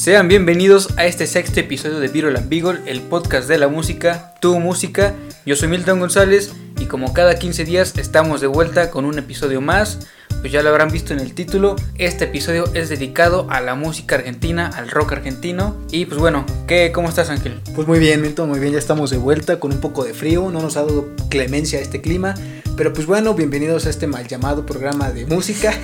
Sean bienvenidos a este sexto episodio de Viral and Beagle, el podcast de la música, tu música. Yo soy Milton González y como cada 15 días estamos de vuelta con un episodio más pues ya lo habrán visto en el título, este episodio es dedicado a la música argentina, al rock argentino. Y pues bueno, ¿qué, ¿cómo estás Ángel? Pues muy bien, Milton, muy bien, ya estamos de vuelta con un poco de frío, no nos ha dado clemencia este clima, pero pues bueno, bienvenidos a este mal llamado programa de música,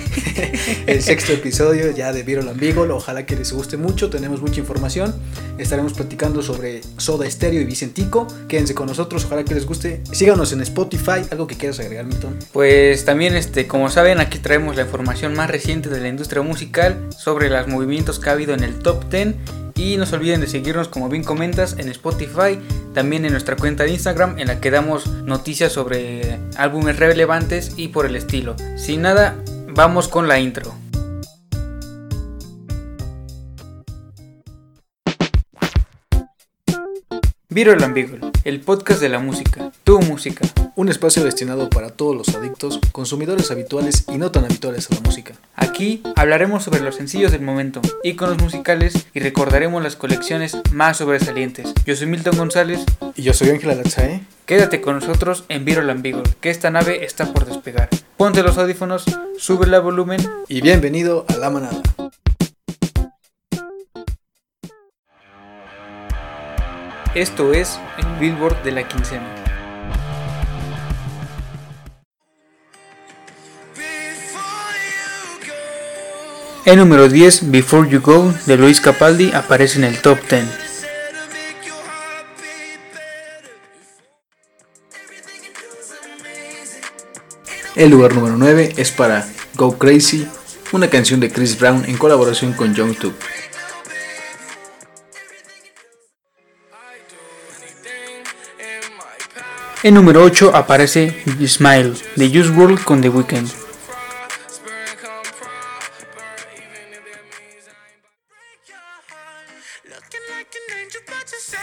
el sexto episodio ya de Viral Beagle, ojalá que les guste mucho, tenemos mucha información, estaremos platicando sobre Soda Stereo y Vicentico, quédense con nosotros, ojalá que les guste, síganos en Spotify, algo que quieras agregar Milton. Pues también, este, como saben, aquí traemos la información más reciente de la industria musical sobre los movimientos que ha habido en el top 10 y no se olviden de seguirnos como bien comentas en Spotify, también en nuestra cuenta de Instagram en la que damos noticias sobre álbumes relevantes y por el estilo. Sin nada, vamos con la intro. Viral Ambigual, el podcast de la música, tu música. Un espacio destinado para todos los adictos, consumidores habituales y no tan habituales a la música. Aquí hablaremos sobre los sencillos del momento, iconos musicales y recordaremos las colecciones más sobresalientes. Yo soy Milton González. Y yo soy Ángela Latzae. Quédate con nosotros en Viral Ambigual, que esta nave está por despegar. Ponte los audífonos, sube el volumen y bienvenido a la manada. Esto es el Billboard de la quincena. El número 10, Before You Go, de Luis Capaldi, aparece en el top 10. El lugar número 9 es para Go Crazy, una canción de Chris Brown en colaboración con Young Tuk. En número 8 aparece Smile de Juice WRLD con The Weeknd.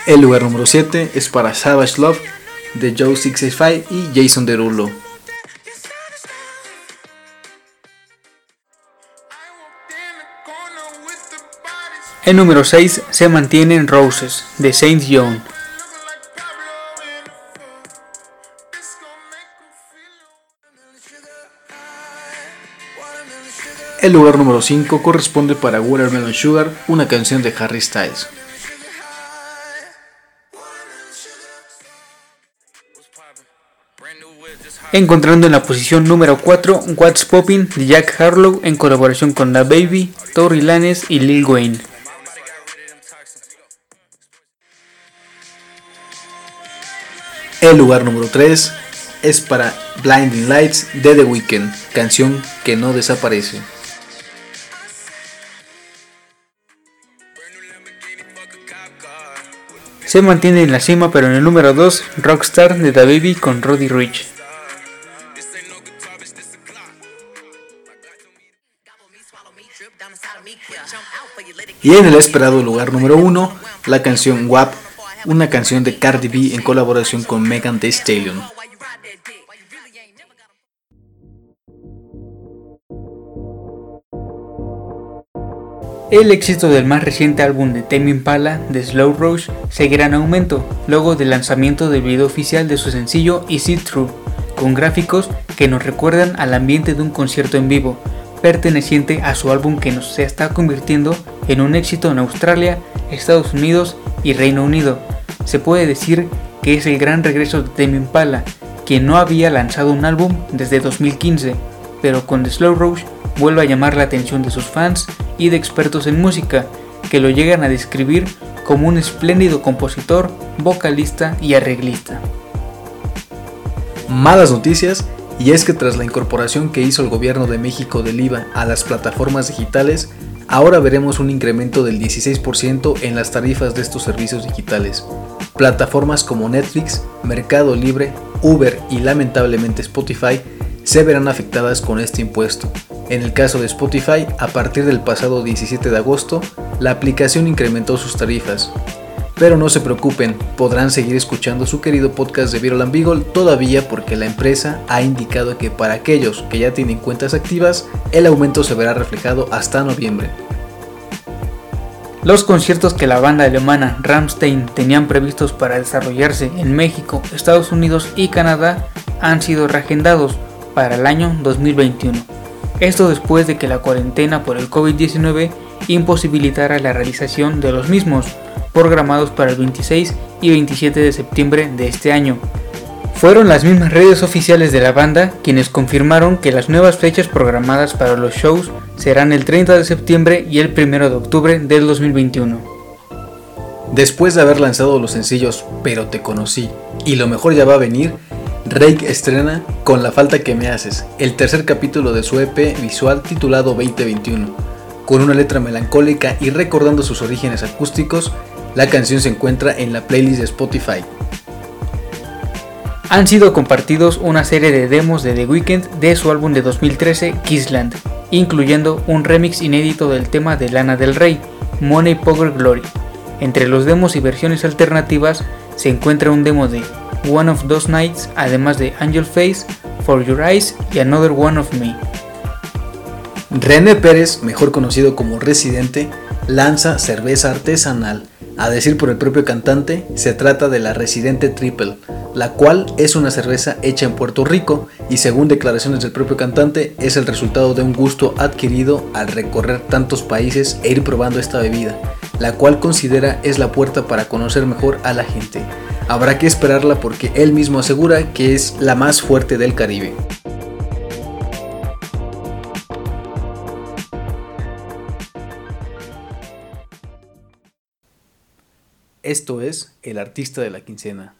El lugar número 7 es para Savage Love de Joe 665 y Jason Derulo. El número 6 se mantiene en Roses de Saint John. El lugar número 5 corresponde para Watermelon Sugar, una canción de Harry Styles. Encontrando en la posición número 4 What's Poppin' de Jack Harlow en colaboración con The Baby, Tory Lanez y Lil Wayne. El lugar número 3 es para Blinding Lights de The Weeknd, canción que no desaparece. Se mantiene en la cima, pero en el número 2, Rockstar de The Baby con Roddy Rich. Y en el esperado lugar número 1, la canción WAP, una canción de Cardi B en colaboración con Megan Thee Stallion. El éxito del más reciente álbum de Tame Impala, The Slow Rush, seguirá en aumento luego del lanzamiento del video oficial de su sencillo Easy True, con gráficos que nos recuerdan al ambiente de un concierto en vivo, perteneciente a su álbum que nos se está convirtiendo en un éxito en Australia, Estados Unidos y Reino Unido. Se puede decir que es el gran regreso de Tame Impala, quien no había lanzado un álbum desde 2015, pero con The Slow Rush vuelve a llamar la atención de sus fans y de expertos en música, que lo llegan a describir como un espléndido compositor, vocalista y arreglista. Malas noticias, y es que tras la incorporación que hizo el gobierno de México del IVA a las plataformas digitales, ahora veremos un incremento del 16% en las tarifas de estos servicios digitales. Plataformas como Netflix, Mercado Libre, Uber y lamentablemente Spotify se verán afectadas con este impuesto. En el caso de Spotify, a partir del pasado 17 de agosto, la aplicación incrementó sus tarifas. Pero no se preocupen, podrán seguir escuchando su querido podcast de Viral Beagle todavía porque la empresa ha indicado que para aquellos que ya tienen cuentas activas, el aumento se verá reflejado hasta noviembre. Los conciertos que la banda alemana Rammstein tenían previstos para desarrollarse en México, Estados Unidos y Canadá han sido reagendados para el año 2021. Esto después de que la cuarentena por el COVID-19 imposibilitara la realización de los mismos, programados para el 26 y 27 de septiembre de este año. Fueron las mismas redes oficiales de la banda quienes confirmaron que las nuevas fechas programadas para los shows serán el 30 de septiembre y el 1 de octubre del 2021. Después de haber lanzado los sencillos Pero te conocí y Lo mejor ya va a venir, Rake estrena Con la falta que me haces, el tercer capítulo de su EP visual titulado 2021. Con una letra melancólica y recordando sus orígenes acústicos, la canción se encuentra en la playlist de Spotify han sido compartidos una serie de demos de The Weeknd de su álbum de 2013 Kissland, incluyendo un remix inédito del tema de Lana del Rey, Money Power Glory. Entre los demos y versiones alternativas se encuentra un demo de One of Those Nights, además de Angel Face, For Your Eyes y Another One of Me. René Pérez, mejor conocido como Residente, lanza cerveza artesanal a decir por el propio cantante, se trata de la Residente Triple, la cual es una cerveza hecha en Puerto Rico y según declaraciones del propio cantante es el resultado de un gusto adquirido al recorrer tantos países e ir probando esta bebida, la cual considera es la puerta para conocer mejor a la gente. Habrá que esperarla porque él mismo asegura que es la más fuerte del Caribe. Esto es El Artista de la Quincena.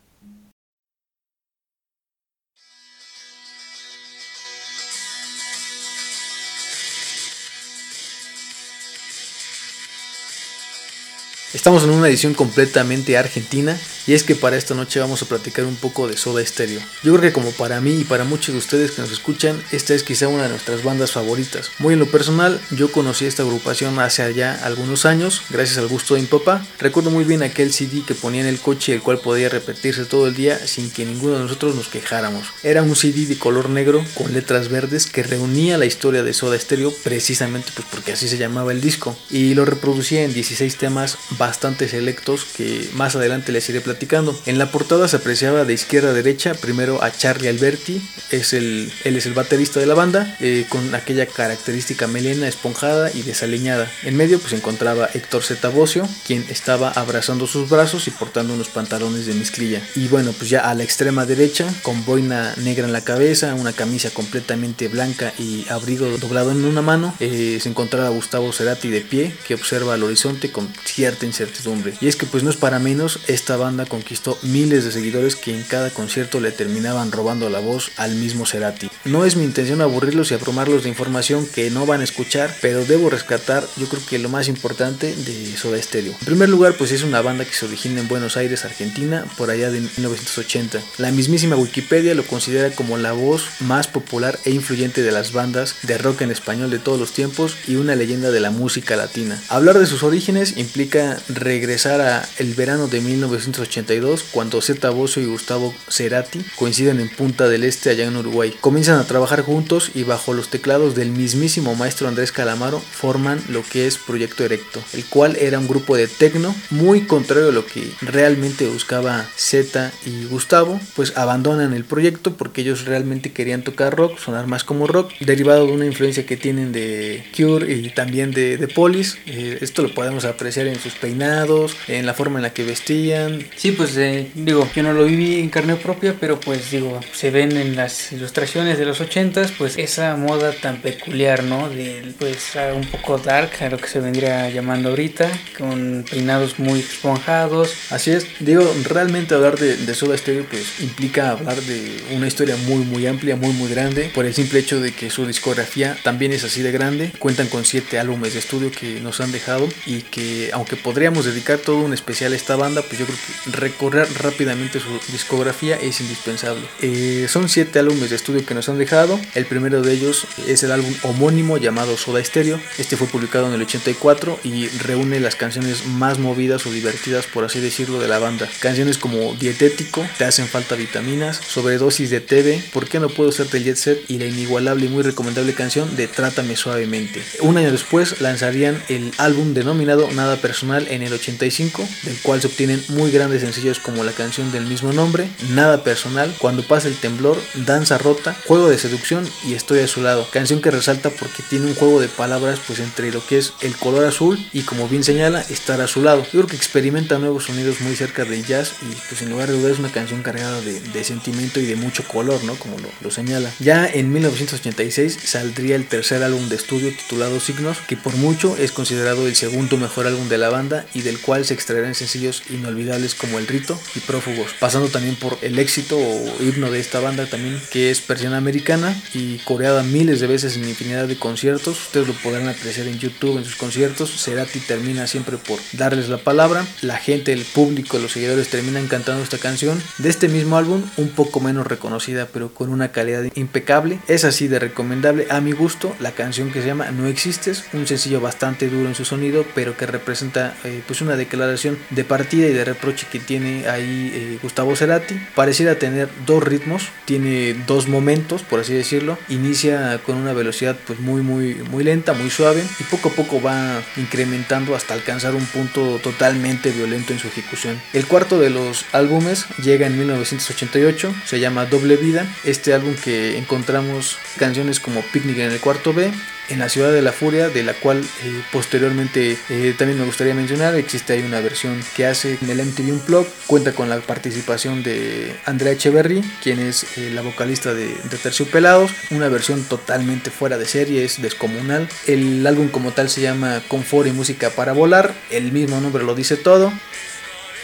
Estamos en una edición completamente argentina y es que para esta noche vamos a platicar un poco de Soda Stereo. Yo creo que como para mí y para muchos de ustedes que nos escuchan, esta es quizá una de nuestras bandas favoritas. Muy en lo personal, yo conocí esta agrupación hace allá algunos años, gracias al gusto de mi papá. Recuerdo muy bien aquel CD que ponía en el coche, el cual podía repetirse todo el día sin que ninguno de nosotros nos quejáramos. Era un CD de color negro con letras verdes que reunía la historia de Soda Stereo precisamente pues porque así se llamaba el disco y lo reproducía en 16 temas bastante selectos que más adelante les iré platicando. En la portada se apreciaba de izquierda a derecha primero a Charlie Alberti, es el, él es el baterista de la banda, eh, con aquella característica melena esponjada y desaliñada. En medio pues encontraba Héctor Zetabocio, quien estaba abrazando sus brazos y portando unos pantalones de mezclilla. Y bueno, pues ya a la extrema derecha, con boina negra en la cabeza, una camisa completamente blanca y abrigo doblado en una mano, eh, se encontraba Gustavo Cerati de pie, que observa al horizonte con cierta incertidumbre. Y es que pues no es para menos, esta banda conquistó miles de seguidores que en cada concierto le terminaban robando la voz al mismo Cerati. No es mi intención aburrirlos y abrumarlos de información que no van a escuchar, pero debo rescatar yo creo que lo más importante de Soda Stereo. En primer lugar pues es una banda que se origina en Buenos Aires, Argentina, por allá de 1980. La mismísima Wikipedia lo considera como la voz más popular e influyente de las bandas de rock en español de todos los tiempos y una leyenda de la música latina. Hablar de sus orígenes implica regresar a el verano de 1982 cuando Zeta Bosio y Gustavo Cerati coinciden en Punta del Este allá en Uruguay. Comienzan a trabajar juntos y bajo los teclados del mismísimo maestro Andrés Calamaro forman lo que es Proyecto Erecto, el cual era un grupo de tecno muy contrario a lo que realmente buscaba Zeta y Gustavo, pues abandonan el proyecto porque ellos realmente querían tocar rock, sonar más como rock, derivado de una influencia que tienen de Cure y también de, de Police. Eh, esto lo podemos apreciar en sus peinados, en la forma en la que vestían. Sí, pues eh, digo, yo no lo viví en carne propia, pero pues digo, se ven en las ilustraciones de los ochentas, pues esa moda tan peculiar, ¿no? De pues un poco dark, a lo que se vendría llamando ahorita, con peinados muy esponjados. Así es, digo, realmente hablar de, de Soda Stereo pues implica hablar de una historia muy muy amplia, muy muy grande, por el simple hecho de que su discografía también es así de grande, cuentan con siete álbumes de estudio que nos han dejado y que aunque podríamos dedicar todo un especial a esta banda, pues yo creo que recorrer rápidamente su discografía es indispensable. Eh, son siete álbumes de estudio que nos han dejado. El primero de ellos es el álbum homónimo llamado Soda Stereo. Este fue publicado en el 84 y reúne las canciones más movidas o divertidas, por así decirlo, de la banda. Canciones como Dietético, Te hacen falta vitaminas, Sobredosis de TV, ¿Por qué no puedo ser del Jet Set? y la inigualable y muy recomendable canción de Trátame Suavemente. Un año después lanzarían el álbum denominado Nada Personal en el 85, del cual se obtienen muy grandes sencillos como la canción del mismo nombre, Nada Personal, Cuando pasa el temblor, Danza Rota, Juego de Seducción y Estoy a su lado. Canción que resalta porque tiene un juego de palabras pues entre lo que es el color azul y como bien señala, estar a su lado. Yo creo que experimenta nuevos sonidos muy cerca del jazz y pues en lugar de dudar es una canción cargada de, sentimiento y de mucho color, ¿no? Como lo, lo señala. Ya en 1986 saldría el tercer álbum de estudio titulado Signos, que por mucho es considerado el segundo mejor álbum de la banda y del cual se extraerán sencillos inolvidables como El Rito y Prófugos, pasando también por el éxito o himno de esta banda también, que es Persiana Americana y coreada miles de veces en infinidad de conciertos. Ustedes lo podrán apreciar en YouTube en sus conciertos. Cerati termina siempre por darles la palabra. La gente, el público, los seguidores terminan cantando esta canción de este mismo álbum, un poco menos reconocida, pero con una calidad impecable. Es así de recomendable a mi gusto la canción que se llama No Existes, un sencillo bastante duro en su sonido, pero que representa eh, pues una declaración de partida y de reproche que tiene ahí eh, Gustavo Cerati. Pareciera tener dos ritmos, tiene dos momentos, por así decirlo. Inicia con una velocidad pues muy muy muy lenta, muy suave y poco a poco va incrementando hasta alcanzar un punto totalmente violento en su ejecución. El cuarto de los álbumes llega en 1988, se llama Doble Vida. Este álbum que encontramos canciones como Picnic en el cuarto B, en la ciudad de la furia, de la cual eh, posteriormente eh, también me gustaría mencionar, existe ahí una versión que hace en el MTV Unplugged, cuenta con la participación de Andrea Echeverry, quien es eh, la vocalista de, de Terciopelados, una versión totalmente fuera de serie, es descomunal. El álbum como tal se llama Confort y Música para Volar, el mismo nombre lo dice todo.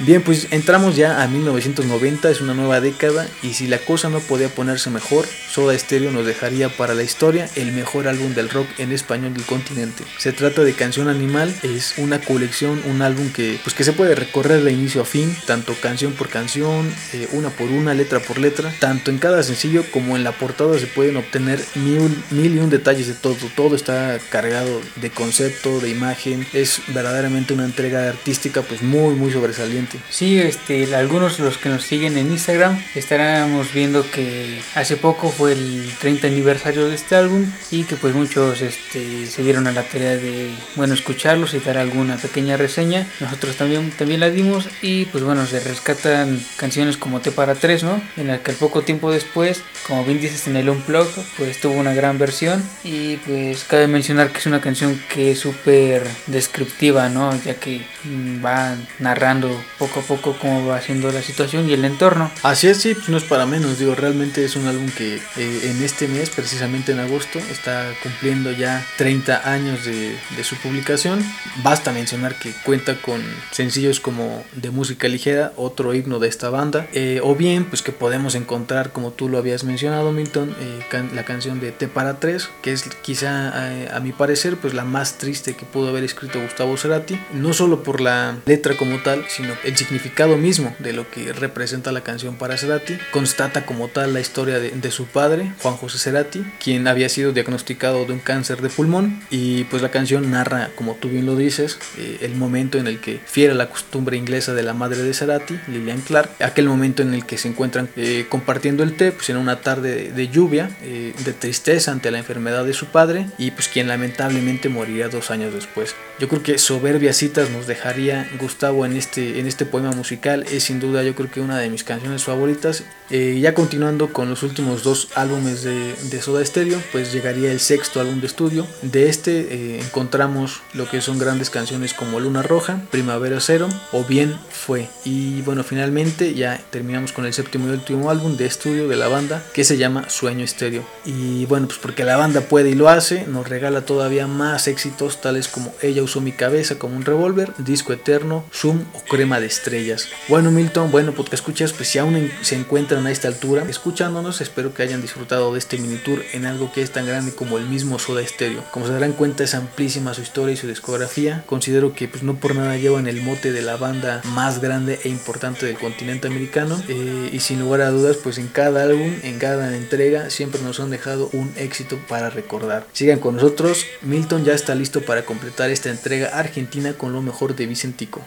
Bien, pues entramos ya a 1990, es una nueva década y si la cosa no podía ponerse mejor, Soda Stereo nos dejaría para la historia el mejor álbum del rock en español del continente. Se trata de Canción Animal, es una colección, un álbum que pues que se puede recorrer de inicio a fin, tanto canción por canción, eh, una por una, letra por letra, tanto en cada sencillo como en la portada se pueden obtener mil, mil y un detalles de todo, todo está cargado de concepto, de imagen, es verdaderamente una entrega artística pues muy muy sobresaliente Sí, este, algunos de los que nos siguen en Instagram estaremos viendo que hace poco fue el 30 aniversario de este álbum y que pues muchos este, se dieron a la tarea de bueno escucharlos y dar alguna pequeña reseña. Nosotros también, también la dimos y pues bueno se rescatan canciones como T para 3, ¿no? En la que al poco tiempo después, como bien dices en el Unplug, pues tuvo una gran versión y pues cabe mencionar que es una canción que es súper descriptiva, ¿no? Ya que mm, va narrando poco a poco cómo va siendo la situación y el entorno. Así es, sí, pues no es para menos, digo, realmente es un álbum que eh, en este mes, precisamente en agosto, está cumpliendo ya 30 años de, su publicación. Basta mencionar que cuenta con sencillos como de música ligera, otro himno de esta banda, eh, o bien pues que podemos encontrar, como tú lo habías mencionado, Milton, eh, la canción de T para 3, que es quizá a mi parecer pues la más triste que pudo haber escrito Gustavo Cerati, no solo por la letra como tal, sino el significado mismo de lo que representa la canción para Cerati, constata como tal la historia de, su padre, Juan José Cerati, quien había sido diagnosticado de un cáncer de pulmón y pues la canción narra, como tú bien lo dices, eh, el momento en el que fiera la costumbre inglesa de la madre de Cerati, Lillian Clark, aquel momento en el que se encuentran eh, compartiendo el té, pues en una tarde de, lluvia, eh, de tristeza ante la enfermedad de su padre y pues quien lamentablemente moriría dos años después. Yo creo que soberbias citas nos dejaría Gustavo en este, en este poema musical es sin duda yo creo que una de mis canciones favoritas. Eh, ya continuando con los últimos dos álbumes de, Soda Stereo, pues llegaría el sexto álbum de estudio. De este eh, encontramos lo que son grandes canciones como Luna Roja, Primavera Cero o Bien Fue. Y bueno, finalmente ya terminamos con el séptimo y último álbum de estudio de la banda que se llama Sueño Estéreo. Y bueno, pues porque la banda puede y lo hace, nos regala todavía más éxitos tales como Ella usó mi cabeza como un revólver, Disco Eterno, Zoom o Crema Estrellas. Bueno Milton, bueno pues que escuchas, pues si aún se encuentran a esta altura escuchándonos, espero que hayan disfrutado de este mini tour en algo que es tan grande como el mismo Soda Stereo. Como se darán cuenta es amplísima su historia y su discografía. Considero que pues no por nada llevan el mote de la banda más grande e importante del continente americano eh, y sin lugar a dudas pues en cada álbum, en cada entrega siempre nos han dejado un éxito para recordar. Sigan con nosotros, Milton ya está listo para completar esta entrega argentina con lo mejor de Vicentico.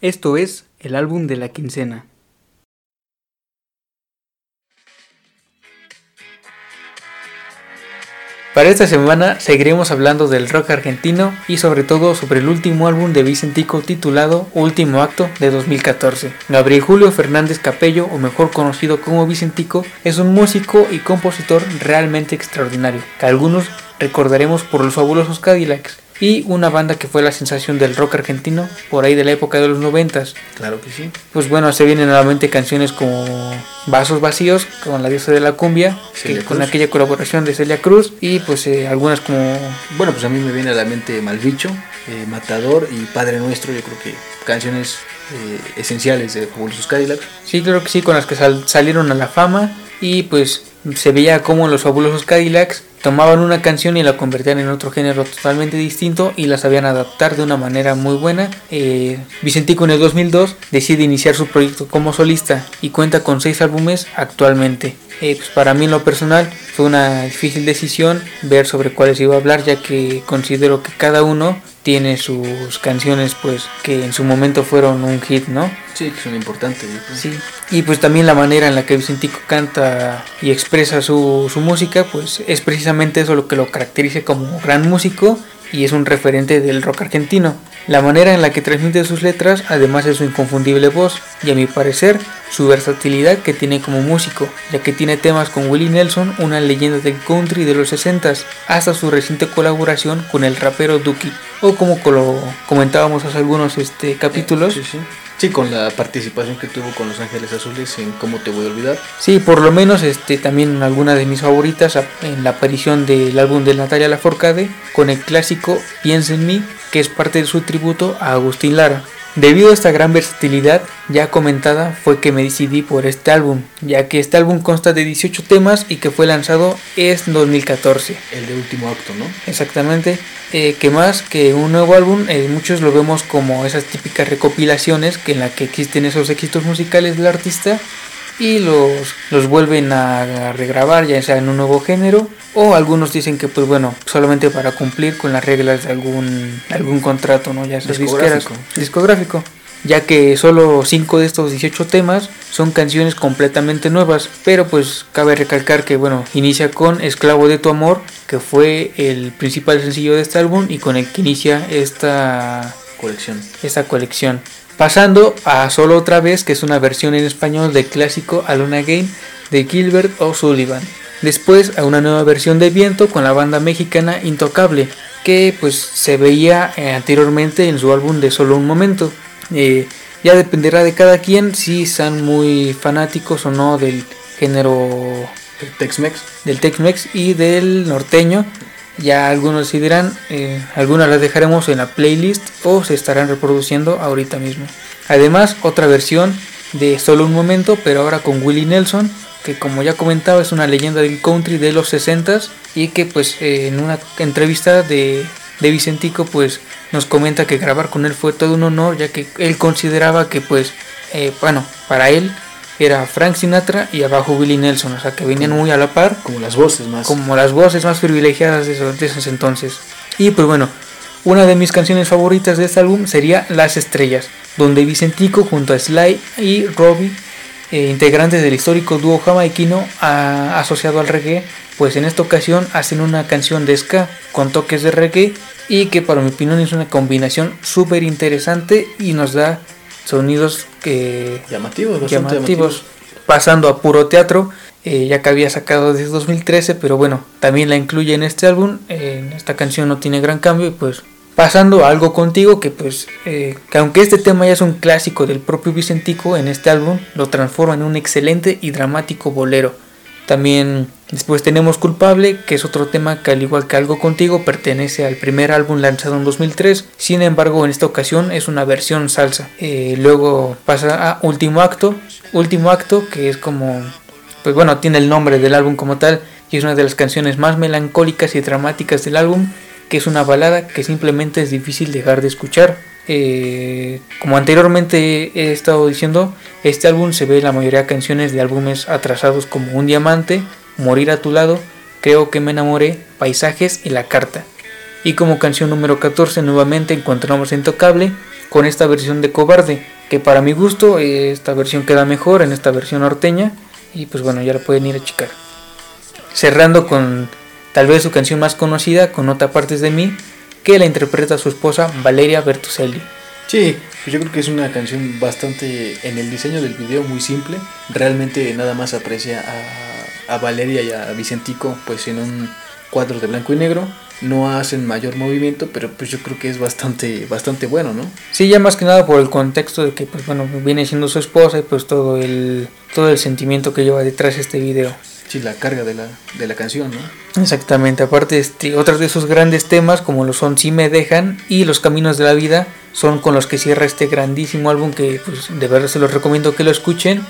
Esto es el álbum de la quincena. Para esta semana seguiremos hablando del rock argentino y sobre todo sobre el último álbum de Vicentico titulado Último Acto de 2014. Gabriel Julio Fernández Capello, o mejor conocido como Vicentico, es un músico y compositor realmente extraordinario, que algunos recordaremos por los fabulosos Cadillacs, y una banda que fue la sensación del rock argentino por ahí de la época de los noventas. Claro que sí. Pues bueno, se vienen nuevamente canciones como Vasos Vacíos con la diosa de la cumbia, con aquella colaboración de Celia Cruz y pues eh, algunas como... Bueno, pues a mí me viene a la mente Malvicho, eh, Matador y Padre Nuestro, yo creo que canciones eh, esenciales de Fabulosos Cadillacs. Sí, creo que sí, con las que salieron a la fama y pues se veía como los Fabulosos Cadillacs tomaban una canción y la convertían en otro género totalmente distinto y la sabían adaptar de una manera muy buena. Eh, Vicentico en el 2002 decide iniciar su proyecto como solista y cuenta con seis álbumes actualmente. Eh, pues para mí en lo personal fue una difícil decisión ver sobre cuáles iba a hablar ya que considero que cada uno tiene sus canciones pues que en su momento fueron un hit, ¿no? Sí, que son importantes. Sí, y pues también la manera en la que Vicentico canta y expresa su, su música pues es precisamente eso lo que lo caracteriza como gran músico y es un referente del rock argentino. La manera en la que transmite sus letras, además de su inconfundible voz y a mi parecer su versatilidad que tiene como músico, ya que tiene temas con Willie Nelson, una leyenda del country de los 60s, hasta su reciente colaboración con el rapero Duki, o como lo comentábamos hace algunos este, capítulos, con la participación que tuvo con Los Ángeles Azules en Cómo te voy a olvidar. Sí, por lo menos este también alguna de mis favoritas en la aparición del álbum de Natalia Laforcade con el clásico Piensa en mí, que es parte de su tributo a Agustín Lara. Debido a esta gran versatilidad ya comentada fue que me decidí por este álbum, ya que este álbum consta de 18 temas y que fue lanzado en 2014. El de último acto, ¿no? Exactamente, eh, que más que un nuevo álbum, eh, muchos lo vemos como esas típicas recopilaciones que en la que existen esos éxitos musicales del artista y los, los vuelven a regrabar ya sea en un nuevo género o algunos dicen que pues bueno solamente para cumplir con las reglas de algún algún contrato no ya sea discográfico, discográfico ya que solo 5 de estos 18 temas son canciones completamente nuevas, pero pues cabe recalcar que bueno, inicia con Esclavo de tu amor, que fue el principal sencillo de este álbum y con el que inicia esta colección. Esta colección. Pasando a Solo otra vez, que es una versión en español del clásico Alone Again de Gilbert O'Sullivan. Después a una nueva versión de Viento con la banda mexicana Intocable, que pues se veía eh, anteriormente en su álbum de Solo un Momento. Eh, ya dependerá de cada quien si son muy fanáticos o no del género Tex-Mex, del Tex-Mex y del norteño. Ya algunos decidirán, eh, algunas las dejaremos en la playlist o se estarán reproduciendo ahorita mismo. Además, otra versión de Solo un momento, pero ahora con Willie Nelson, que como ya comentaba es una leyenda del country de los 60s y que pues eh, en una entrevista de, de Vicentico pues nos comenta que grabar con él fue todo un honor ya que él consideraba que pues eh, bueno para él era Frank Sinatra y abajo Willie Nelson, o sea que venían muy a la par. Como las voces más. Como las voces más privilegiadas de esos, entonces. Y pues bueno, una de mis canciones favoritas de este álbum sería Las Estrellas, donde Vicentico junto a Sly y Robbie, eh, integrantes del histórico dúo jamaiquino asociado al reggae, pues en esta ocasión hacen una canción de ska con toques de reggae y que para mi opinión es una combinación súper interesante y nos da sonidos llamativos, llamativos, pasando a puro teatro, eh, ya que había sacado desde 2013, pero bueno, también la incluye en este álbum, eh, esta canción no tiene gran cambio y pues pasando a algo contigo que pues eh, que aunque este tema ya es un clásico del propio Vicentico en este álbum lo transforma en un excelente y dramático bolero También después tenemos Culpable, que es otro tema que al igual que Algo Contigo pertenece al primer álbum lanzado en 2003, sin embargo en esta ocasión es una versión salsa. Eh, luego pasa a Último Acto, Último Acto que es como, pues bueno, tiene el nombre del álbum como tal y es una de las canciones más melancólicas y dramáticas del álbum, que es una balada que simplemente es difícil dejar de escuchar. Eh, como anteriormente he estado diciendo, este álbum se ve la mayoría de canciones de álbumes atrasados como Un Diamante, Morir a tu lado, Creo que me enamoré, Paisajes y La Carta. Y como canción número 14 nuevamente encontramos Intocable con esta versión de Cobarde, que para mi gusto esta versión queda mejor en esta versión norteña y pues bueno, ya la pueden ir a checar. Cerrando con tal vez su canción más conocida, con Nota Partes de mí, que la interpreta su esposa Valeria Bertuselli. Sí, pues yo creo que es una canción bastante en el diseño del video muy simple. Realmente nada más aprecia a, a Valeria y a Vicentico pues en un cuadro de blanco y negro. No hacen mayor movimiento, pero pues yo creo que es bastante, bastante bueno, ¿no? Sí, ya más que nada por el contexto de que pues bueno, viene siendo su esposa y pues todo el, todo el sentimiento que lleva detrás de este video. Sí, la carga de la, de la canción, ¿no? Exactamente, aparte este, otros de esos grandes temas como lo son Si me dejan y Los Caminos de la Vida son con los que cierra este grandísimo álbum que pues, de verdad se los recomiendo que lo escuchen.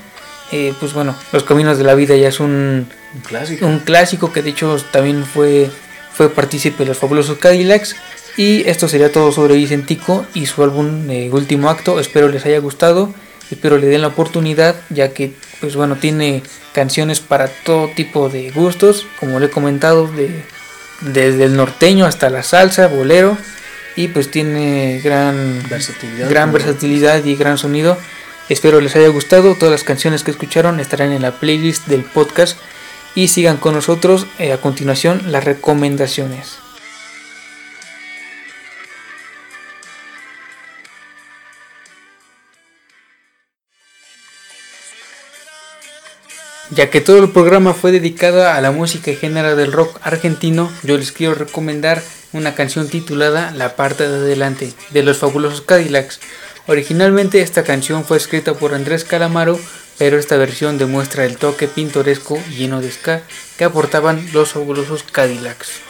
Eh, pues bueno, Los Caminos de la Vida ya es un, Un clásico. un clásico que de hecho también fue, fue partícipe de los fabulosos Cadillacs. Y esto sería todo sobre Vicentico y su álbum eh, Último Acto. Espero les haya gustado. Espero le den la oportunidad ya que pues bueno tiene canciones para todo tipo de gustos. Como le he comentado de, desde el norteño hasta la salsa, bolero. Y pues tiene gran Versatilidad. gran versatilidad y gran sonido. Espero les haya gustado. Todas las canciones que escucharon estarán en la playlist del podcast. Y sigan con nosotros eh, a continuación las recomendaciones. Ya que todo el programa fue dedicado a la música y género del rock argentino, yo les quiero recomendar una canción titulada La parte de adelante de los fabulosos Cadillacs. Originalmente esta canción fue escrita por Andrés Calamaro, pero esta versión demuestra el toque pintoresco y lleno de ska que aportaban los fabulosos Cadillacs.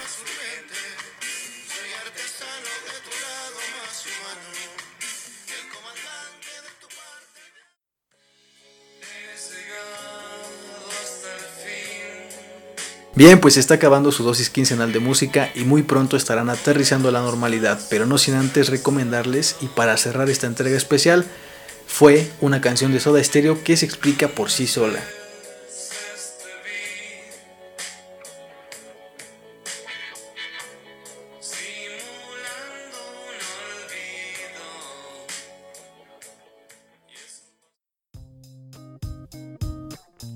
Bien, pues está acabando su dosis quincenal de música y muy pronto estarán aterrizando a la normalidad, pero no sin antes recomendarles y para cerrar esta entrega especial fue una canción de Soda Stereo que se explica por sí sola.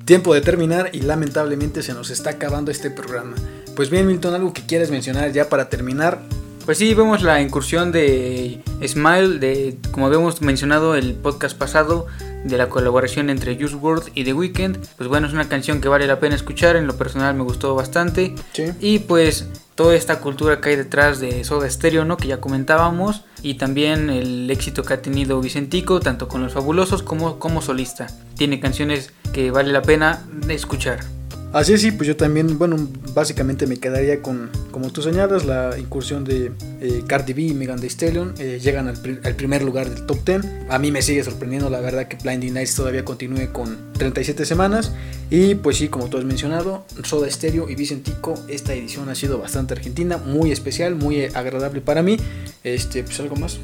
Tiempo de terminar y lamentablemente se nos está acabando este programa. Pues bien, Milton, algo que quieres mencionar ya para terminar. Pues sí, vemos la incursión de Smile, de como habíamos mencionado el podcast pasado, de la colaboración entre Juice WRLD y The Weeknd. Pues bueno, es una canción que vale la pena escuchar, en lo personal me gustó bastante. Sí. Y pues toda esta cultura que hay detrás de Soda Stereo, ¿no? Que ya comentábamos. Y también el éxito que ha tenido Vicentico, tanto con los fabulosos como como solista. Tiene canciones que vale la pena escuchar. Así es, sí, pues yo también, bueno, básicamente me quedaría con, como tú señalas, la incursión de eh, Cardi B y Megan Thee Stallion. eh, llegan al, pri- al primer lugar del top 10. A mí me sigue sorprendiendo, la verdad, que Blinding Nights todavía continúe con 37 semanas. Y pues sí, como tú has mencionado, Soda Stereo y Vicentico, esta edición ha sido bastante argentina, muy especial, muy agradable para mí. Este, pues algo más.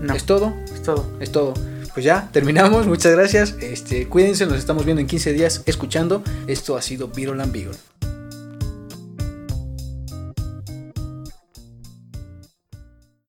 No, ¿Es todo? es todo. Es todo. Pues ya, terminamos. Muchas gracias. Este, cuídense, nos estamos viendo en 15 días escuchando. Esto ha sido Viral and Beagle.